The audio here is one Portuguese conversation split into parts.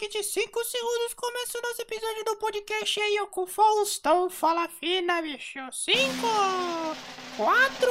toque de 5 segundos começa o nosso episódio do podcast aí, eu com o Faustão. Fala fina, bicho. 5, 4,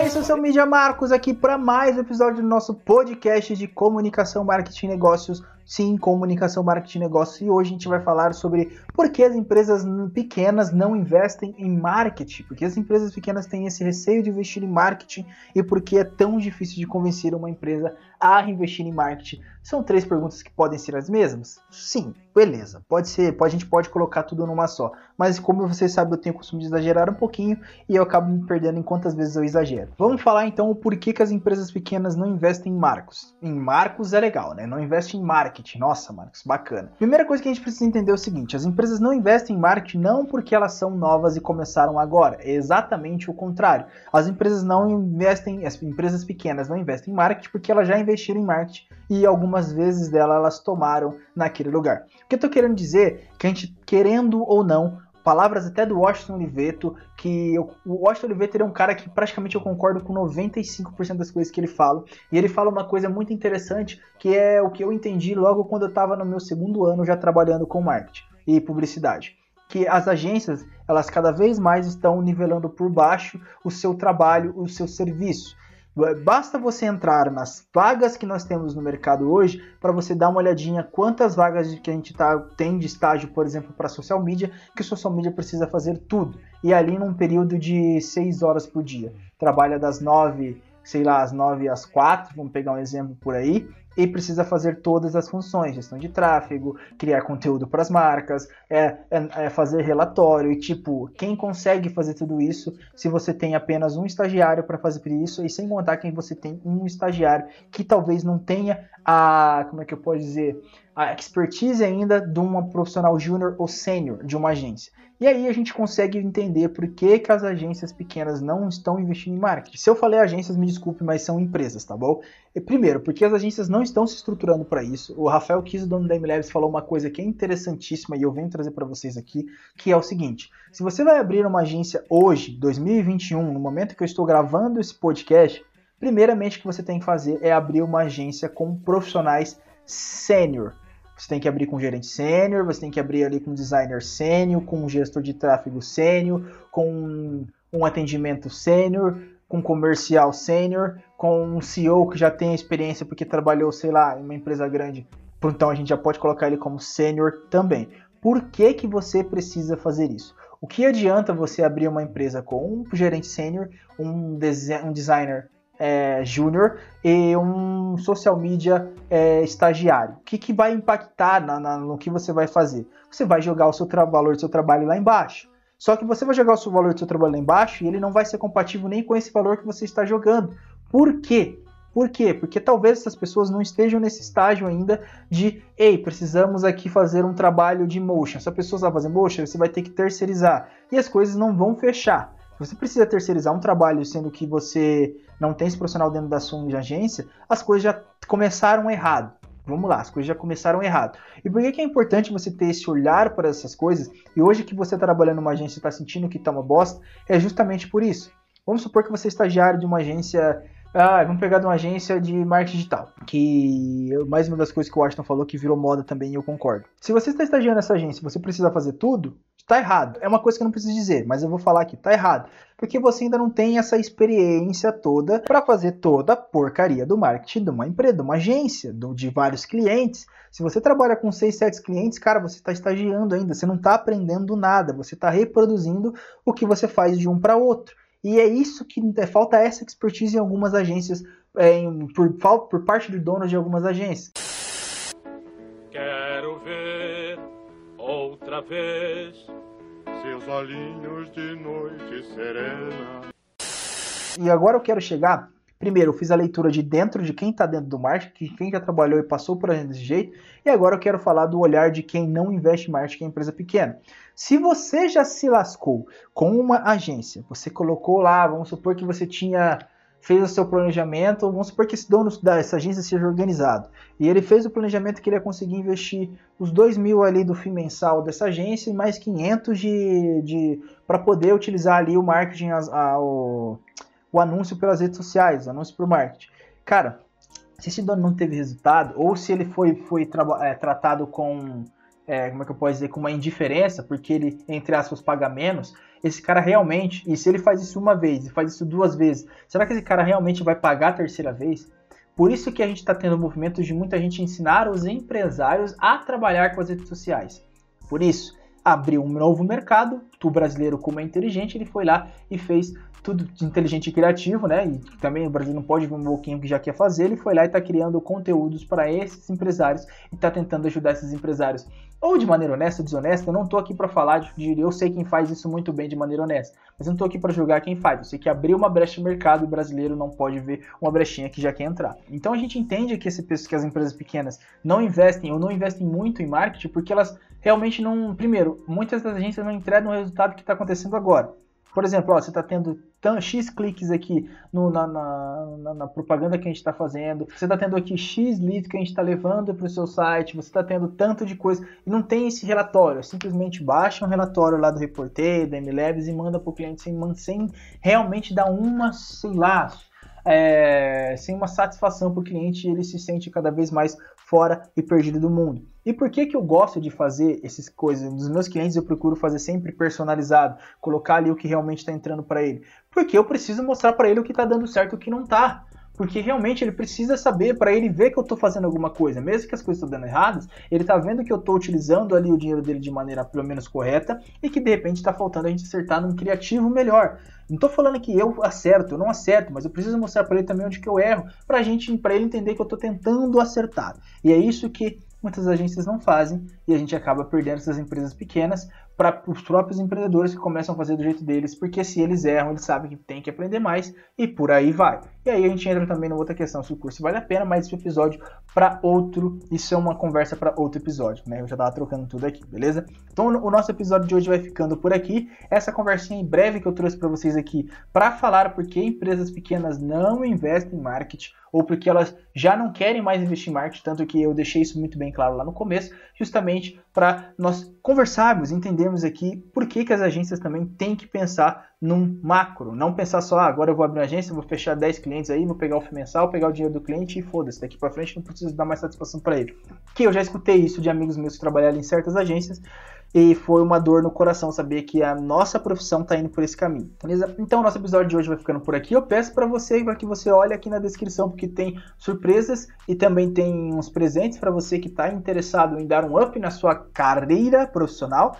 É isso, eu sou o Mídia Marcos aqui para mais um episódio do nosso podcast de comunicação, marketing e negócios. Sim, comunicação, marketing e negócios. E hoje a gente vai falar sobre por que as empresas pequenas não investem em marketing. Porque as empresas pequenas têm esse receio de investir em marketing e por que é tão difícil de convencer uma empresa a investir em marketing. São três perguntas que podem ser as mesmas? Sim, beleza. Pode ser, pode, a gente pode colocar tudo numa só. Mas como você sabe, eu tenho o costume de exagerar um pouquinho e eu acabo me perdendo em quantas vezes eu exagero. Vamos falar então o porquê que as empresas pequenas não investem em marcos. Em marcos é legal, né? Não investe em marketing. Nossa, Marcos, bacana. Primeira coisa que a gente precisa entender é o seguinte: as empresas não investem em marketing não porque elas são novas e começaram agora. É exatamente o contrário. As empresas não investem, as empresas pequenas não investem em marketing porque elas já investiram em marketing e algumas vezes dela elas tomaram naquele lugar. O que eu tô querendo dizer é que a gente, querendo ou não, palavras até do Washington Oliveto, que eu, o Washington Oliveto é um cara que praticamente eu concordo com 95% das coisas que ele fala, e ele fala uma coisa muito interessante, que é o que eu entendi logo quando eu estava no meu segundo ano já trabalhando com marketing e publicidade, que as agências, elas cada vez mais estão nivelando por baixo o seu trabalho, o seu serviço. Basta você entrar nas vagas que nós temos no mercado hoje para você dar uma olhadinha quantas vagas que a gente tá, tem de estágio, por exemplo, para social media, que social media precisa fazer tudo. E ali num período de 6 horas por dia. Trabalha das 9, sei lá, às 9 às 4, vamos pegar um exemplo por aí, e precisa fazer todas as funções, gestão de tráfego, criar conteúdo para as marcas, é, é, é, fazer relatório e tipo, quem consegue fazer tudo isso se você tem apenas um estagiário para fazer isso e sem contar quem você tem um estagiário que talvez não tenha a, como é que eu posso dizer, a expertise ainda de uma profissional júnior ou sênior de uma agência. E aí a gente consegue entender por que, que as agências pequenas não estão investindo em marketing. Se eu falei agências, me desculpe, mas são empresas, tá bom? Primeiro, porque as agências não estão se estruturando para isso. O Rafael Kiss, dono da MLabs, falou uma coisa que é interessantíssima e eu venho trazer para vocês aqui, que é o seguinte: se você vai abrir uma agência hoje, 2021, no momento que eu estou gravando esse podcast, primeiramente o que você tem que fazer é abrir uma agência com profissionais sênior. Você tem que abrir com gerente sênior, você tem que abrir ali com designer sênior, com gestor de tráfego sênior, com um atendimento sênior, com comercial sênior, com um CEO que já tem experiência porque trabalhou, sei lá, em uma empresa grande. Então a gente já pode colocar ele como sênior também. Por que, que você precisa fazer isso? O que adianta você abrir uma empresa com um gerente sênior, um, um designer é, júnior e um social media é, estagiário. O que, que vai impactar na, na, no que você vai fazer? Você vai jogar o seu valor do seu trabalho lá embaixo. Só que você vai jogar o seu valor do seu trabalho lá embaixo e ele não vai ser compatível nem com esse valor que você está jogando. Por quê? Por quê? Porque talvez essas pessoas não estejam nesse estágio ainda de, ei, precisamos aqui fazer um trabalho de motion. Se a pessoa está fazendo motion, você vai ter que terceirizar. E as coisas não vão fechar você precisa terceirizar um trabalho, sendo que você não tem esse profissional dentro da sua agência, as coisas já começaram errado. Vamos lá, as coisas já começaram errado. E por que, que é importante você ter esse olhar para essas coisas? E hoje que você está trabalhando numa agência e está sentindo que está uma bosta, é justamente por isso. Vamos supor que você é estagiário de uma agência ah, vamos pegar de uma agência de marketing digital, que mais uma das coisas que o Washington falou que virou moda também e eu concordo. Se você está estagiando nessa agência, você precisa fazer tudo, está errado. É uma coisa que eu não preciso dizer, mas eu vou falar aqui, está errado, porque você ainda não tem essa experiência toda para fazer toda a porcaria do marketing de uma empresa, de uma agência, de vários clientes. Se você trabalha com 6, 7 clientes, cara, você está estagiando ainda, você não está aprendendo nada, você está reproduzindo o que você faz de um para outro. E é isso que é, falta essa expertise em algumas agências, é, por, por parte de donos de algumas agências. Vez seus olhinhos de noite serena. E agora eu quero chegar. Primeiro, eu fiz a leitura de dentro de quem está dentro do marketing, quem já trabalhou e passou por aí desse jeito. E agora eu quero falar do olhar de quem não investe em marketing, que é empresa pequena. Se você já se lascou com uma agência, você colocou lá, vamos supor que você tinha fez o seu planejamento, vamos supor que esse dono dessa agência seja organizado, e ele fez o planejamento que ele ia conseguir investir os 2 mil ali do fim mensal dessa agência e mais 500 de, de para poder utilizar ali o marketing, a, a, o, o anúncio pelas redes sociais, anúncio para o marketing. Cara, se esse dono não teve resultado, ou se ele foi, foi é, tratado com, é, como é que eu posso dizer, com uma indiferença, porque ele, entre aspas, paga menos, esse cara realmente, e se ele faz isso uma vez e faz isso duas vezes, será que esse cara realmente vai pagar a terceira vez? Por isso que a gente está tendo movimentos de muita gente ensinar os empresários a trabalhar com as redes sociais. Por isso, abriu um novo mercado, o brasileiro, como é inteligente, ele foi lá e fez tudo inteligente e criativo, né? E também o Brasil não pode ver um pouquinho que já quer fazer. Ele foi lá e está criando conteúdos para esses empresários e está tentando ajudar esses empresários ou de maneira honesta ou desonesta, eu não estou aqui para falar de, de, eu sei quem faz isso muito bem de maneira honesta, mas eu não estou aqui para julgar quem faz. Eu sei que abriu uma brecha de mercado e o brasileiro não pode ver uma brechinha que já quer entrar. Então a gente entende que, esse, que as empresas pequenas não investem ou não investem muito em marketing porque elas realmente não. Primeiro, muitas das agências não entregam o resultado que está acontecendo agora. Por exemplo, ó, você está tendo X cliques aqui no, na, na, na, propaganda que a gente está fazendo, você está tendo aqui X leads que a gente está levando para o seu site, você está tendo tanto de coisa e não tem esse relatório. Simplesmente baixa um relatório lá do Reporter, da MLabs e manda para o cliente sem, sem realmente dar uma, sei lá, é, sem uma satisfação para o cliente ele se sente cada vez mais fora e perdido do mundo. E por que, que eu gosto de fazer essas coisas? Dos meus clientes eu procuro fazer sempre personalizado, colocar ali o que realmente está entrando para ele. Porque eu preciso mostrar para ele o que está dando certo e o que não está porque realmente ele precisa saber para ele ver que eu estou fazendo alguma coisa, mesmo que as coisas estão dando erradas, ele está vendo que eu estou utilizando ali o dinheiro dele de maneira pelo menos correta e que de repente está faltando a gente acertar num criativo melhor. Não estou falando que eu acerto, eu não acerto, mas eu preciso mostrar para ele também onde que eu erro, para gente, para ele entender que eu estou tentando acertar. E é isso que muitas agências não fazem e a gente acaba perdendo essas empresas pequenas para os próprios empreendedores que começam a fazer do jeito deles, porque se eles erram, eles sabem que tem que aprender mais e por aí vai. E aí a gente entra também numa outra questão se o curso vale a pena, mas esse episódio para outro, isso é uma conversa para outro episódio, né? Eu já tava trocando tudo aqui, beleza? Então o nosso episódio de hoje vai ficando por aqui. Essa conversinha em breve que eu trouxe para vocês aqui para falar por que empresas pequenas não investem em marketing ou porque elas já não querem mais investir em marketing, tanto que eu deixei isso muito bem claro lá no começo, justamente para nós conversarmos, entendermos aqui por que, que as agências também têm que pensar num macro, não pensar só, ah, agora eu vou abrir uma agência, vou fechar 10 clientes aí, vou pegar o mensal, pegar o dinheiro do cliente e foda-se, daqui para frente não preciso dar mais satisfação para ele. Que eu já escutei isso de amigos meus que trabalharam em certas agências e foi uma dor no coração saber que a nossa profissão está indo por esse caminho. Beleza? Então, nosso episódio de hoje vai ficando por aqui. Eu peço para você para que você olhe aqui na descrição porque tem surpresas e também tem uns presentes para você que está interessado em dar um up na sua carreira profissional.